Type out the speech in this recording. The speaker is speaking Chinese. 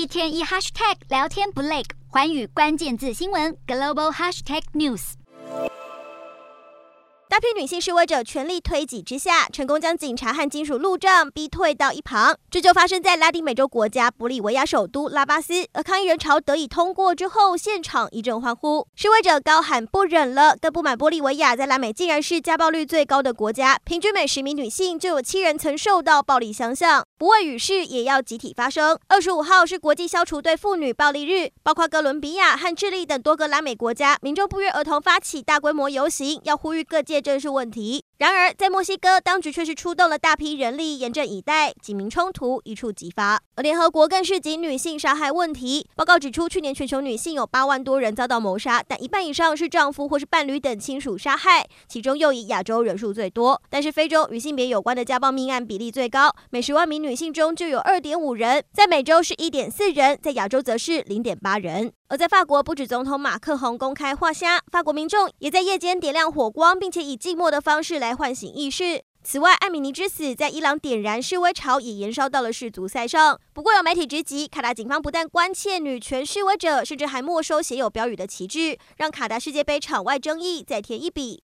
一天一 hashtag 聊天不累，环宇关键字新闻 global hashtag news。大批女性示威者全力推挤之下，成功将警察和金属路障逼退到一旁。这就发生在拉丁美洲国家玻利维亚首都拉巴斯。而抗议人潮得以通过之后，现场一阵欢呼，示威者高喊不忍了，更不满玻利维亚在拉美竟然是家暴率最高的国家，平均每十名女性就有七人曾受到暴力相向。不畏语势，也要集体发声。二十五号是国际消除对妇女暴力日，包括哥伦比亚和智利等多个拉美国家，民众不约而同发起大规模游行，要呼吁各界。正视问题。然而，在墨西哥，当局却是出动了大批人力，严阵以待，警民冲突一触即发。而联合国更是及女性杀害问题，报告指出，去年全球女性有八万多人遭到谋杀，但一半以上是丈夫或是伴侣等亲属杀害，其中又以亚洲人数最多。但是非洲与性别有关的家暴命案比例最高，每十万名女女性中就有二点五人，在美洲是一点四人，在亚洲则是零点八人。而在法国，不止总统马克宏公开画虾，法国民众也在夜间点亮火光，并且以静默的方式来。来唤醒意识。此外，艾米尼之死在伊朗点燃示威潮，也延烧到了世足赛上。不过，有媒体直击，卡达警方不但关切女权示威者，甚至还没收写有标语的旗帜，让卡达世界杯场外争议再添一笔。